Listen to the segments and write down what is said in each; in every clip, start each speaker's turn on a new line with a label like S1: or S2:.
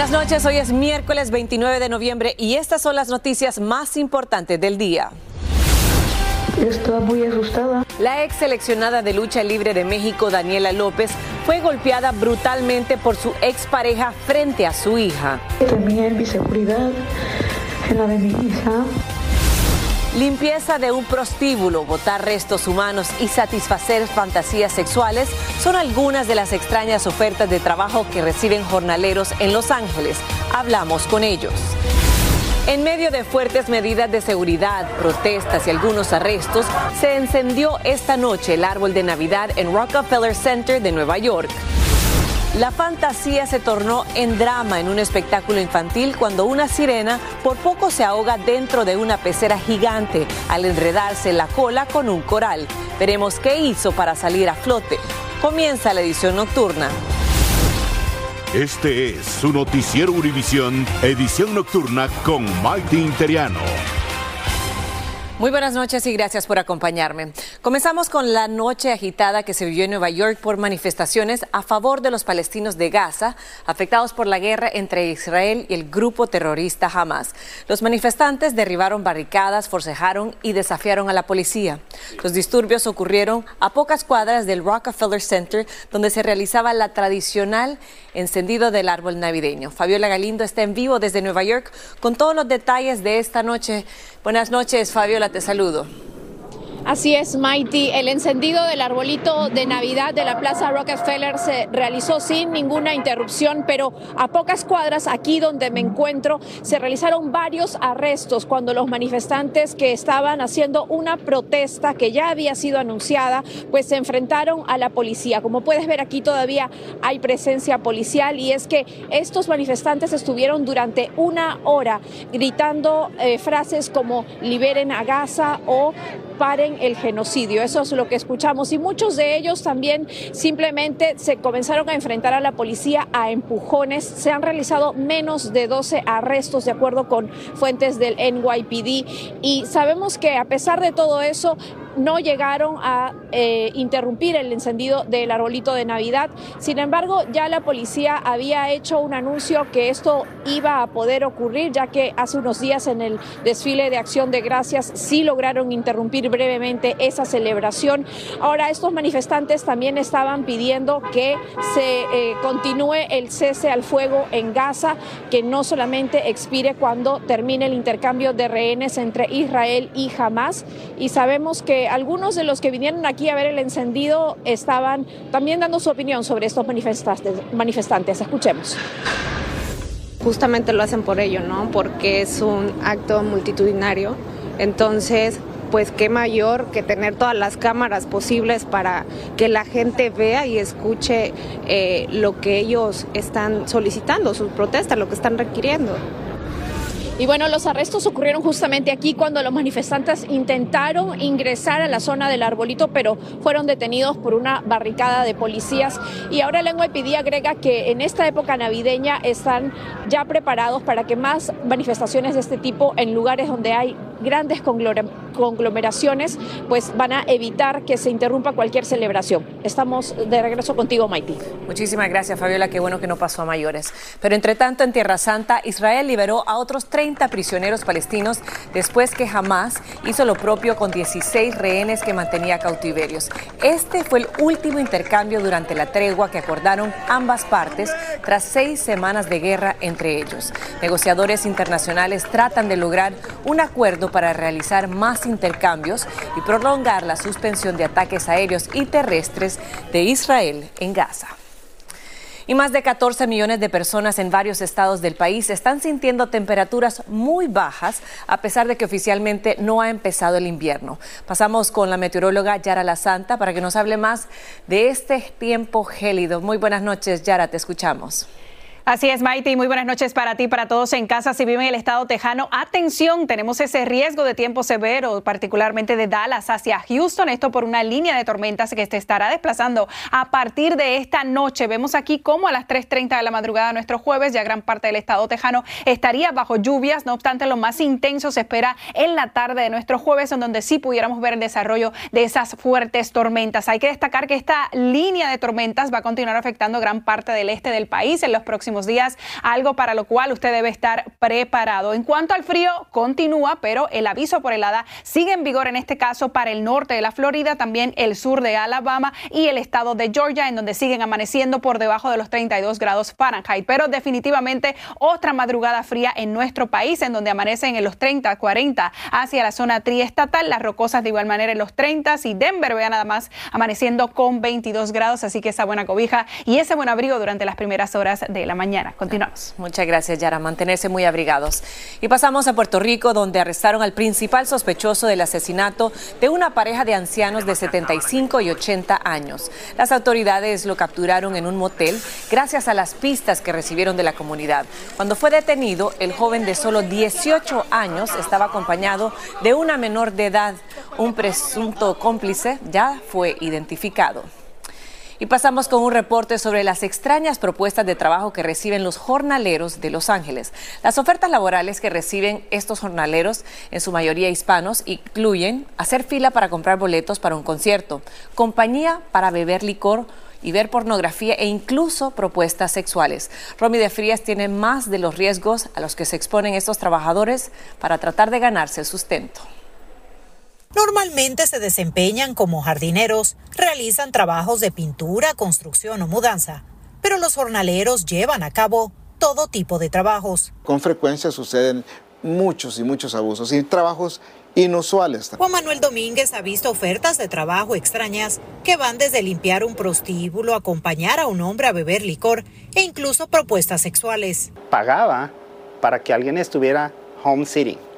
S1: Buenas noches, hoy es miércoles 29 de noviembre y estas son las noticias más importantes del día.
S2: Estaba muy asustada.
S1: La ex seleccionada de lucha libre de México, Daniela López, fue golpeada brutalmente por su expareja frente a su hija.
S2: En mi seguridad, en la de mi hija.
S1: Limpieza de un prostíbulo, botar restos humanos y satisfacer fantasías sexuales son algunas de las extrañas ofertas de trabajo que reciben jornaleros en Los Ángeles. Hablamos con ellos. En medio de fuertes medidas de seguridad, protestas y algunos arrestos, se encendió esta noche el árbol de Navidad en Rockefeller Center de Nueva York. La fantasía se tornó en drama en un espectáculo infantil cuando una sirena por poco se ahoga dentro de una pecera gigante al enredarse la cola con un coral. Veremos qué hizo para salir a flote. Comienza la edición nocturna.
S3: Este es su noticiero Univisión, edición nocturna con Maite Interiano.
S1: Muy buenas noches y gracias por acompañarme. Comenzamos con la noche agitada que se vivió en Nueva York por manifestaciones a favor de los palestinos de Gaza, afectados por la guerra entre Israel y el grupo terrorista Hamas. Los manifestantes derribaron barricadas, forcejaron y desafiaron a la policía. Los disturbios ocurrieron a pocas cuadras del Rockefeller Center, donde se realizaba la tradicional encendido del árbol navideño. Fabiola Galindo está en vivo desde Nueva York con todos los detalles de esta noche. Buenas noches, Fabiola, te saludo.
S4: Así es, Mighty. El encendido del arbolito de Navidad de la Plaza Rockefeller se realizó sin ninguna interrupción, pero a pocas cuadras, aquí donde me encuentro, se realizaron varios arrestos cuando los manifestantes que estaban haciendo una protesta que ya había sido anunciada, pues se enfrentaron a la policía. Como puedes ver aquí todavía hay presencia policial y es que estos manifestantes estuvieron durante una hora gritando eh, frases como liberen a Gaza o paren el genocidio. Eso es lo que escuchamos. Y muchos de ellos también simplemente se comenzaron a enfrentar a la policía a empujones. Se han realizado menos de 12 arrestos, de acuerdo con fuentes del NYPD. Y sabemos que a pesar de todo eso, no llegaron a eh, interrumpir el encendido del arbolito de Navidad. Sin embargo, ya la policía había hecho un anuncio que esto iba a poder ocurrir, ya que hace unos días en el desfile de acción de gracias sí lograron interrumpir brevemente esa celebración. Ahora, estos manifestantes también estaban pidiendo que se eh, continúe el cese al fuego en Gaza, que no solamente expire cuando termine el intercambio de rehenes entre Israel y Hamas. Y sabemos que algunos de los que vinieron aquí a ver el encendido estaban también dando su opinión sobre estos manifestantes. Escuchemos.
S5: Justamente lo hacen por ello, ¿no? Porque es un acto multitudinario. Entonces, pues qué mayor que tener todas las cámaras posibles para que la gente vea y escuche eh, lo que ellos están solicitando, sus protestas, lo que están requiriendo.
S4: Y bueno, los arrestos ocurrieron justamente aquí cuando los manifestantes intentaron ingresar a la zona del arbolito, pero fueron detenidos por una barricada de policías. Y ahora el NYPD agrega que en esta época navideña están ya preparados para que más manifestaciones de este tipo en lugares donde hay grandes conglomeraciones, pues van a evitar que se interrumpa cualquier celebración. Estamos de regreso contigo, Maiti.
S1: Muchísimas gracias, Fabiola. Qué bueno que no pasó a mayores. Pero entre tanto, en Tierra Santa, Israel liberó a otros 30 prisioneros palestinos después que Hamas hizo lo propio con 16 rehenes que mantenía cautiverios. Este fue el último intercambio durante la tregua que acordaron ambas partes tras seis semanas de guerra entre ellos. Negociadores internacionales tratan de lograr un acuerdo para realizar más intercambios y prolongar la suspensión de ataques aéreos y terrestres de Israel en Gaza. Y más de 14 millones de personas en varios estados del país están sintiendo temperaturas muy bajas a pesar de que oficialmente no ha empezado el invierno. Pasamos con la meteoróloga Yara La Santa para que nos hable más de este tiempo gélido. Muy buenas noches, Yara, te escuchamos.
S6: Así es, Maite, y muy buenas noches para ti, para todos en casa. Si viven en el estado tejano, atención, tenemos ese riesgo de tiempo severo, particularmente de Dallas hacia Houston. Esto por una línea de tormentas que se estará desplazando a partir de esta noche. Vemos aquí cómo a las 3:30 de la madrugada, nuestro jueves, ya gran parte del estado tejano estaría bajo lluvias. No obstante, lo más intenso se espera en la tarde de nuestro jueves, en donde sí pudiéramos ver el desarrollo de esas fuertes tormentas. Hay que destacar que esta línea de tormentas va a continuar afectando gran parte del este del país en los próximos días, algo para lo cual usted debe estar preparado. En cuanto al frío, continúa, pero el aviso por helada sigue en vigor en este caso para el norte de la Florida, también el sur de Alabama y el estado de Georgia, en donde siguen amaneciendo por debajo de los 32 grados Fahrenheit. Pero definitivamente otra madrugada fría en nuestro país, en donde amanecen en los 30, 40 hacia la zona triestatal, las rocosas de igual manera en los 30 y Denver, vea nada más, amaneciendo con 22 grados, así que esa buena cobija y ese buen abrigo durante las primeras horas de la mañana. Continuamos.
S1: Muchas gracias, Yara. Mantenerse muy abrigados. Y pasamos a Puerto Rico, donde arrestaron al principal sospechoso del asesinato de una pareja de ancianos de 75 y 80 años. Las autoridades lo capturaron en un motel gracias a las pistas que recibieron de la comunidad. Cuando fue detenido, el joven de solo 18 años estaba acompañado de una menor de edad. Un presunto cómplice ya fue identificado. Y pasamos con un reporte sobre las extrañas propuestas de trabajo que reciben los jornaleros de Los Ángeles. Las ofertas laborales que reciben estos jornaleros, en su mayoría hispanos, incluyen hacer fila para comprar boletos para un concierto, compañía para beber licor y ver pornografía e incluso propuestas sexuales. Romy de Frías tiene más de los riesgos a los que se exponen estos trabajadores para tratar de ganarse el sustento.
S7: Normalmente se desempeñan como jardineros, realizan trabajos de pintura, construcción o mudanza, pero los jornaleros llevan a cabo todo tipo de trabajos.
S8: Con frecuencia suceden muchos y muchos abusos y trabajos inusuales.
S7: Juan Manuel Domínguez ha visto ofertas de trabajo extrañas que van desde limpiar un prostíbulo, acompañar a un hombre a beber licor e incluso propuestas sexuales.
S9: Pagaba para que alguien estuviera home sitting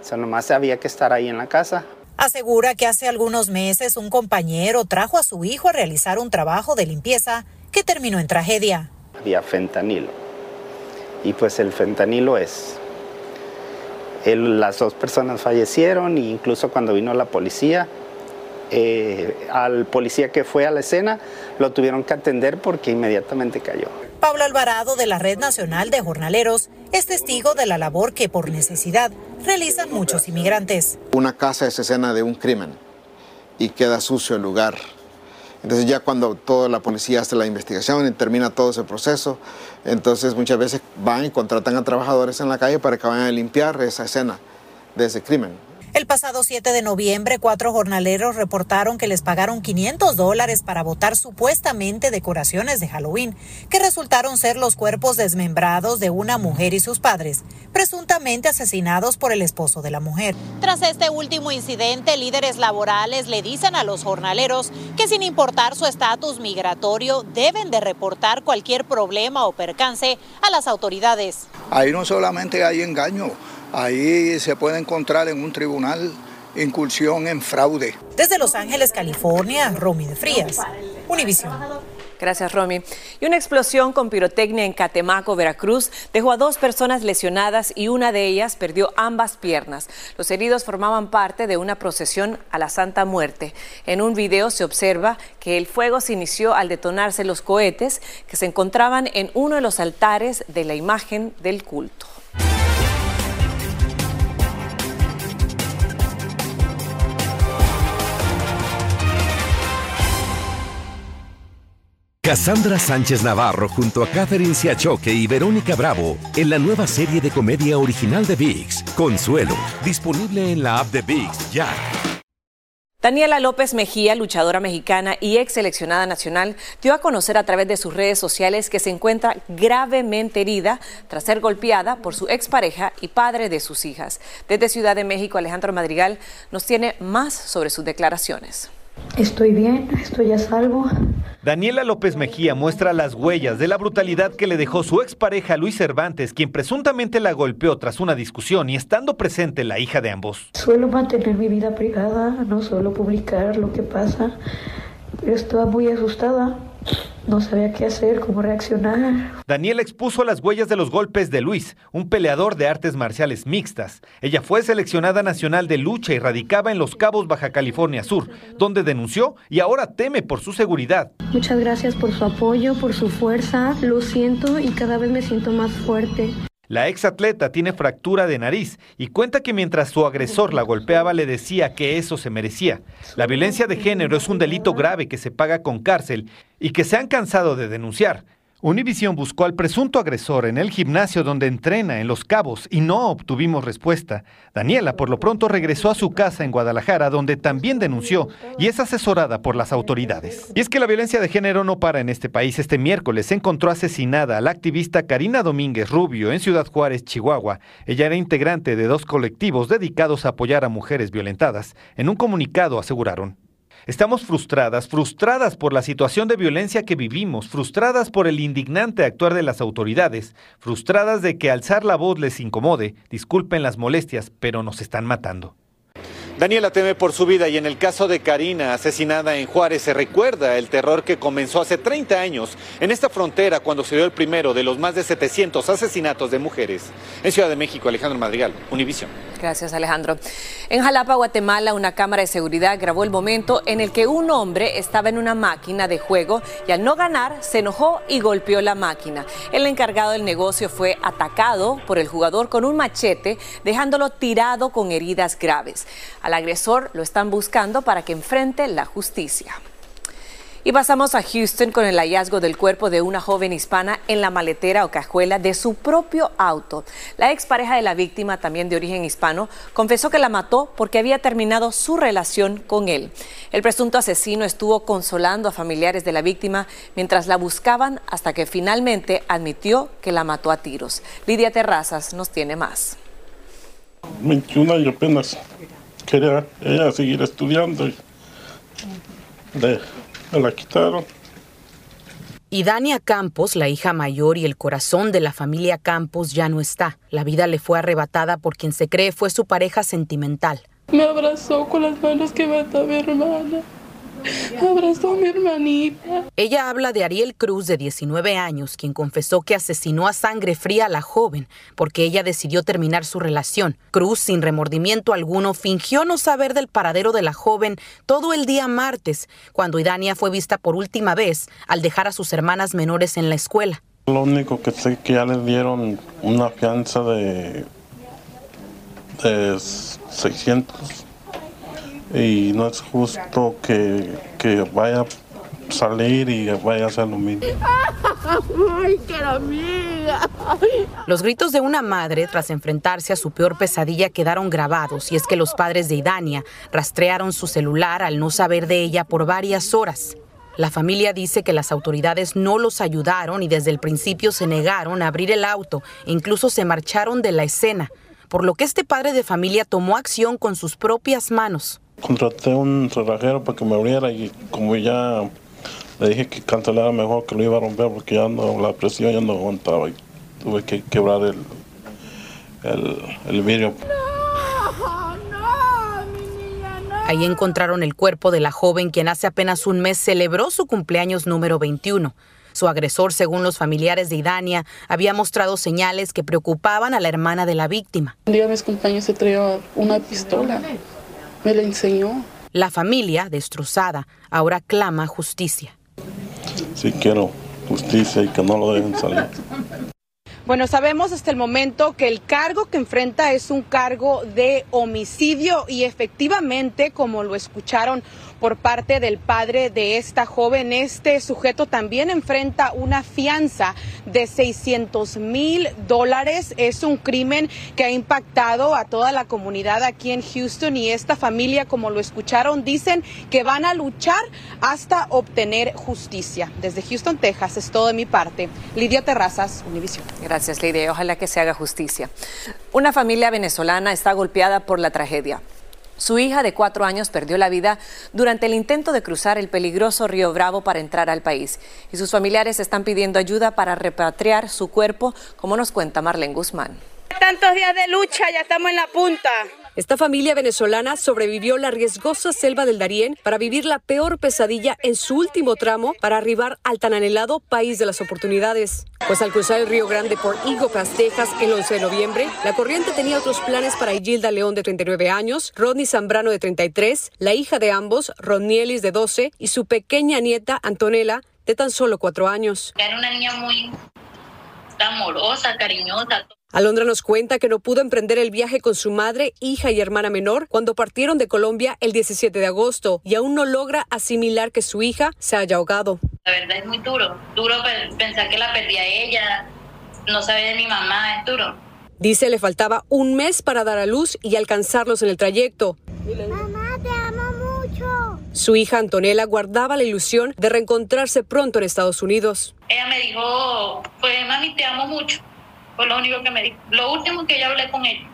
S9: o sea, nomás había que estar ahí en la casa.
S7: Asegura que hace algunos meses un compañero trajo a su hijo a realizar un trabajo de limpieza que terminó en tragedia.
S9: Había fentanilo. Y pues el fentanilo es... las dos personas fallecieron e incluso cuando vino la policía, eh, al policía que fue a la escena lo tuvieron que atender porque inmediatamente cayó.
S7: Pablo Alvarado de la Red Nacional de Jornaleros es testigo de la labor que por necesidad realizan muchos inmigrantes.
S8: Una casa es escena de un crimen y queda sucio el lugar. Entonces ya cuando toda la policía hace la investigación y termina todo ese proceso, entonces muchas veces van y contratan a trabajadores en la calle para que vayan a limpiar esa escena de ese crimen.
S7: El pasado 7 de noviembre, cuatro jornaleros reportaron que les pagaron 500 dólares para botar supuestamente decoraciones de Halloween, que resultaron ser los cuerpos desmembrados de una mujer y sus padres, presuntamente asesinados por el esposo de la mujer.
S10: Tras este último incidente, líderes laborales le dicen a los jornaleros que sin importar su estatus migratorio, deben de reportar cualquier problema o percance a las autoridades.
S11: Ahí no solamente hay engaño, Ahí se puede encontrar en un tribunal incursión en fraude.
S7: Desde Los Ángeles, California, Romy de Frías, Univisión.
S1: Gracias, Romy. Y una explosión con pirotecnia en Catemaco, Veracruz, dejó a dos personas lesionadas y una de ellas perdió ambas piernas. Los heridos formaban parte de una procesión a la Santa Muerte. En un video se observa que el fuego se inició al detonarse los cohetes que se encontraban en uno de los altares de la imagen del culto.
S3: Cassandra Sánchez Navarro junto a Catherine Siachoque y Verónica Bravo en la nueva serie de comedia original de VIX, Consuelo, disponible en la app de VIX ya.
S1: Daniela López Mejía, luchadora mexicana y ex seleccionada nacional, dio a conocer a través de sus redes sociales que se encuentra gravemente herida tras ser golpeada por su expareja y padre de sus hijas. Desde Ciudad de México, Alejandro Madrigal nos tiene más sobre sus declaraciones.
S2: Estoy bien, estoy a salvo.
S12: Daniela López Mejía muestra las huellas de la brutalidad que le dejó su expareja Luis Cervantes, quien presuntamente la golpeó tras una discusión y estando presente la hija de ambos.
S2: Suelo mantener mi vida privada, no suelo publicar lo que pasa, pero estaba muy asustada no sabía qué hacer, cómo reaccionar.
S12: Daniela expuso las huellas de los golpes de Luis, un peleador de artes marciales mixtas. Ella fue seleccionada nacional de lucha y radicaba en Los Cabos, Baja California Sur, donde denunció y ahora teme por su seguridad.
S2: Muchas gracias por su apoyo, por su fuerza. Lo siento y cada vez me siento más fuerte.
S12: La ex atleta tiene fractura de nariz y cuenta que mientras su agresor la golpeaba le decía que eso se merecía. La violencia de género es un delito grave que se paga con cárcel y que se han cansado de denunciar. Univision buscó al presunto agresor en el gimnasio donde entrena en Los Cabos y no obtuvimos respuesta. Daniela por lo pronto regresó a su casa en Guadalajara donde también denunció y es asesorada por las autoridades. Y es que la violencia de género no para en este país. Este miércoles se encontró asesinada a la activista Karina Domínguez Rubio en Ciudad Juárez, Chihuahua. Ella era integrante de dos colectivos dedicados a apoyar a mujeres violentadas. En un comunicado aseguraron. Estamos frustradas, frustradas por la situación de violencia que vivimos, frustradas por el indignante actuar de las autoridades, frustradas de que alzar la voz les incomode, disculpen las molestias, pero nos están matando. Daniela teme por su vida y en el caso de Karina, asesinada en Juárez, se recuerda el terror que comenzó hace 30 años en esta frontera cuando se dio el primero de los más de 700 asesinatos de mujeres. En Ciudad de México, Alejandro Madrigal, Univisión.
S1: Gracias, Alejandro. En Jalapa, Guatemala, una cámara de seguridad grabó el momento en el que un hombre estaba en una máquina de juego y al no ganar se enojó y golpeó la máquina. El encargado del negocio fue atacado por el jugador con un machete, dejándolo tirado con heridas graves. Agresor lo están buscando para que enfrente la justicia. Y pasamos a Houston con el hallazgo del cuerpo de una joven hispana en la maletera o cajuela de su propio auto. La expareja de la víctima, también de origen hispano, confesó que la mató porque había terminado su relación con él. El presunto asesino estuvo consolando a familiares de la víctima mientras la buscaban hasta que finalmente admitió que la mató a tiros. Lidia Terrazas nos tiene más.
S13: 21 y apenas quería ella seguir estudiando y de, me la quitaron.
S14: Y Dania Campos, la hija mayor y el corazón de la familia Campos, ya no está. La vida le fue arrebatada por quien se cree fue su pareja sentimental.
S15: Me abrazó con las manos que mató a mi hermana. Abrazó a mi hermanita.
S14: Ella habla de Ariel Cruz, de 19 años, quien confesó que asesinó a sangre fría a la joven porque ella decidió terminar su relación. Cruz, sin remordimiento alguno, fingió no saber del paradero de la joven todo el día martes, cuando Idania fue vista por última vez al dejar a sus hermanas menores en la escuela.
S13: Lo único que sé es que ya les dieron una fianza de, de 600 y no es justo que, que vaya a salir y vaya a hacer lo mismo.
S15: ¡Ay, qué amiga!
S14: Los gritos de una madre tras enfrentarse a su peor pesadilla quedaron grabados y es que los padres de Idania rastrearon su celular al no saber de ella por varias horas. La familia dice que las autoridades no los ayudaron y desde el principio se negaron a abrir el auto e incluso se marcharon de la escena, por lo que este padre de familia tomó acción con sus propias manos.
S13: Contraté un relajero para que me abriera y como ya le dije que cancelara mejor que lo iba a romper porque ya no, la presión ya no aguantaba y tuve que quebrar el, el, el vidrio.
S14: Ahí encontraron el cuerpo de la joven quien hace apenas un mes celebró su cumpleaños número 21. Su agresor, según los familiares de Idania, había mostrado señales que preocupaban a la hermana de la víctima.
S15: Un día mis compañeros se traía una pistola. Me la enseñó.
S14: La familia, destrozada, ahora clama justicia.
S13: Sí quiero justicia y que no lo dejen salir.
S14: Bueno, sabemos hasta el momento que el cargo que enfrenta es un cargo de homicidio y efectivamente, como lo escucharon por parte del padre de esta joven, este sujeto también enfrenta una fianza de 600 mil dólares. Es un crimen que ha impactado a toda la comunidad aquí en Houston y esta familia, como lo escucharon, dicen que van a luchar hasta obtener justicia. Desde Houston, Texas, es todo de mi parte. Lidia Terrazas, Univision.
S1: Gracias, Lidia. Ojalá que se haga justicia. Una familia venezolana está golpeada por la tragedia. Su hija de cuatro años perdió la vida durante el intento de cruzar el peligroso río Bravo para entrar al país. Y sus familiares están pidiendo ayuda para repatriar su cuerpo, como nos cuenta Marlene Guzmán.
S16: Tantos días de lucha, ya estamos en la punta. Esta familia venezolana sobrevivió la riesgosa selva del Darién para vivir la peor pesadilla en su último tramo para arribar al tan anhelado país de las oportunidades. Pues al cruzar el Río Grande por Eagle Pass, el 11 de noviembre, la corriente tenía otros planes para Gilda León de 39 años, Rodney Zambrano de 33, la hija de ambos, Rodnielis de 12 y su pequeña nieta Antonella de tan solo cuatro años.
S17: Era una niña muy amorosa, cariñosa.
S16: Alondra nos cuenta que no pudo emprender el viaje con su madre, hija y hermana menor cuando partieron de Colombia el 17 de agosto y aún no logra asimilar que su hija se haya ahogado.
S17: La verdad es muy duro, duro pensar que la perdí a ella, no sabe de mi mamá, es duro.
S16: Dice le faltaba un mes para dar a luz y alcanzarlos en el trayecto.
S18: Mamá, te amo mucho.
S16: Su hija Antonella guardaba la ilusión de reencontrarse pronto en Estados Unidos.
S17: Ella me dijo, pues mami, te amo mucho. Fue lo único que me dijo. Lo último que yo hablé con ella.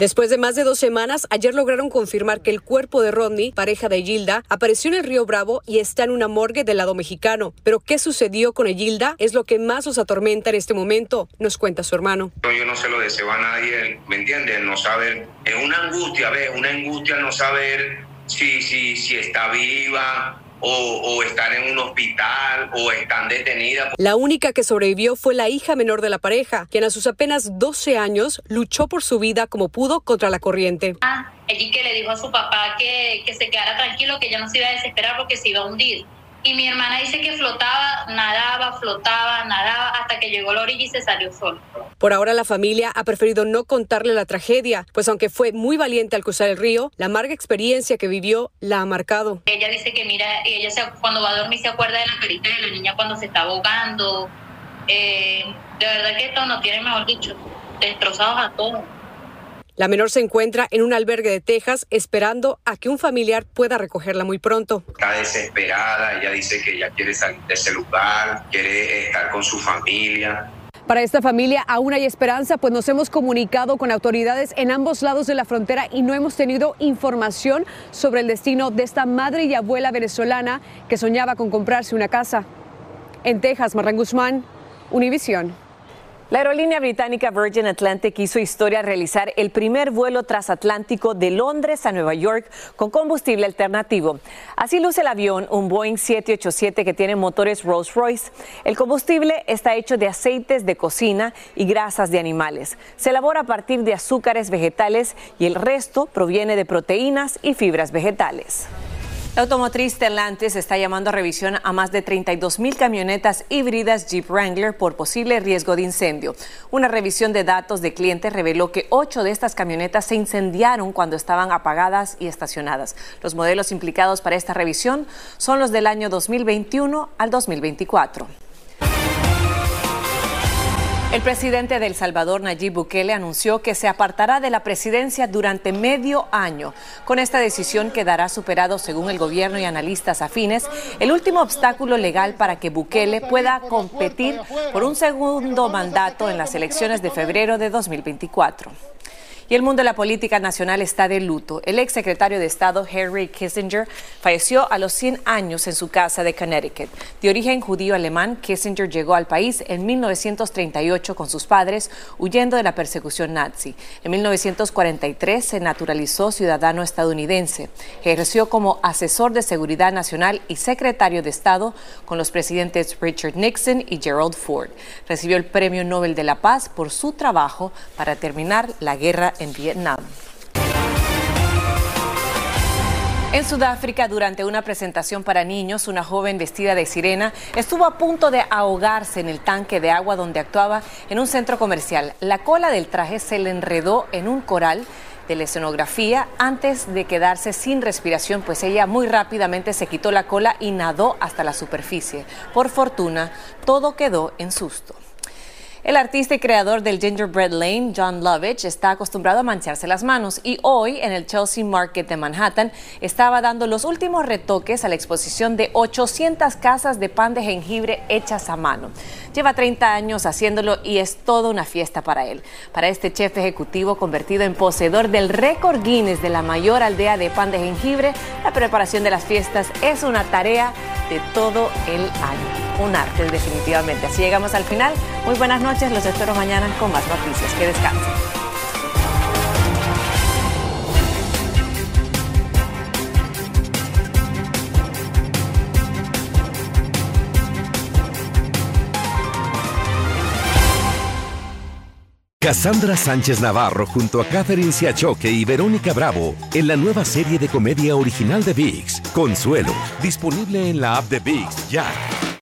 S16: Después de más de dos semanas, ayer lograron confirmar que el cuerpo de Rodney, pareja de Gilda, apareció en el río Bravo y está en una morgue del lado mexicano. Pero qué sucedió con Gilda es lo que más os atormenta en este momento, nos cuenta su hermano.
S19: Yo no se lo deseo a nadie, ¿me entiendes? No saber, es una angustia, ¿ves? Una angustia no saber si, si, si está viva, o, estar en un hospital o están detenidas.
S16: La única que sobrevivió fue la hija menor de la pareja, quien a sus apenas 12 años luchó por su vida como pudo contra la corriente.
S17: Ah, allí que le dijo a su papá que, que se quedara tranquilo, que ya no se iba a desesperar porque se iba a hundir. Y mi hermana dice que flotaba, nadaba, flotaba, nadaba hasta que llegó a la orilla y se salió solo.
S16: Por ahora la familia ha preferido no contarle la tragedia, pues aunque fue muy valiente al cruzar el río, la amarga experiencia que vivió la ha marcado.
S17: Ella dice que mira, ella se, cuando va a dormir se acuerda de la carita de la niña cuando se está ahogando. Eh, de verdad que esto no tiene, mejor dicho, destrozados a todos.
S16: La menor se encuentra en un albergue de Texas esperando a que un familiar pueda recogerla muy pronto.
S19: Está desesperada, ella dice que ya quiere salir de ese lugar, quiere estar con su familia.
S16: Para esta familia aún hay esperanza, pues nos hemos comunicado con autoridades en ambos lados de la frontera y no hemos tenido información sobre el destino de esta madre y abuela venezolana que soñaba con comprarse una casa. En Texas, Marlene Guzmán, Univisión.
S1: La aerolínea británica Virgin Atlantic hizo historia al realizar el primer vuelo transatlántico de Londres a Nueva York con combustible alternativo. Así luce el avión, un Boeing 787 que tiene motores Rolls-Royce. El combustible está hecho de aceites de cocina y grasas de animales. Se elabora a partir de azúcares vegetales y el resto proviene de proteínas y fibras vegetales. La automotriz Stellantis está llamando a revisión a más de 32 mil camionetas híbridas Jeep Wrangler por posible riesgo de incendio. Una revisión de datos de clientes reveló que ocho de estas camionetas se incendiaron cuando estaban apagadas y estacionadas. Los modelos implicados para esta revisión son los del año 2021 al 2024. El presidente de El Salvador, Nayib Bukele, anunció que se apartará de la presidencia durante medio año. Con esta decisión quedará superado, según el gobierno y analistas afines, el último obstáculo legal para que Bukele pueda competir por un segundo mandato en las elecciones de febrero de 2024. Y el mundo de la política nacional está de luto. El ex secretario de Estado Henry Kissinger falleció a los 100 años en su casa de Connecticut. De origen judío alemán, Kissinger llegó al país en 1938 con sus padres, huyendo de la persecución nazi. En 1943 se naturalizó ciudadano estadounidense. Ejerció como asesor de seguridad nacional y secretario de Estado con los presidentes Richard Nixon y Gerald Ford. Recibió el Premio Nobel de la Paz por su trabajo para terminar la guerra en Vietnam. En Sudáfrica, durante una presentación para niños, una joven vestida de sirena estuvo a punto de ahogarse en el tanque de agua donde actuaba en un centro comercial. La cola del traje se le enredó en un coral de la escenografía antes de quedarse sin respiración, pues ella muy rápidamente se quitó la cola y nadó hasta la superficie. Por fortuna, todo quedó en susto. El artista y creador del Gingerbread Lane, John Lovitch, está acostumbrado a mancharse las manos y hoy en el Chelsea Market de Manhattan estaba dando los últimos retoques a la exposición de 800 casas de pan de jengibre hechas a mano. Lleva 30 años haciéndolo y es toda una fiesta para él. Para este chef ejecutivo convertido en poseedor del récord Guinness de la mayor aldea de pan de jengibre, la preparación de las fiestas es una tarea de todo el año un arte, definitivamente. Así llegamos al final. Muy buenas noches, los espero mañana con más noticias. Que descansen.
S3: Cassandra Sánchez Navarro junto a Catherine Siachoque y Verónica Bravo en la nueva serie de comedia original de VIX, Consuelo, disponible en la app de VIX ya.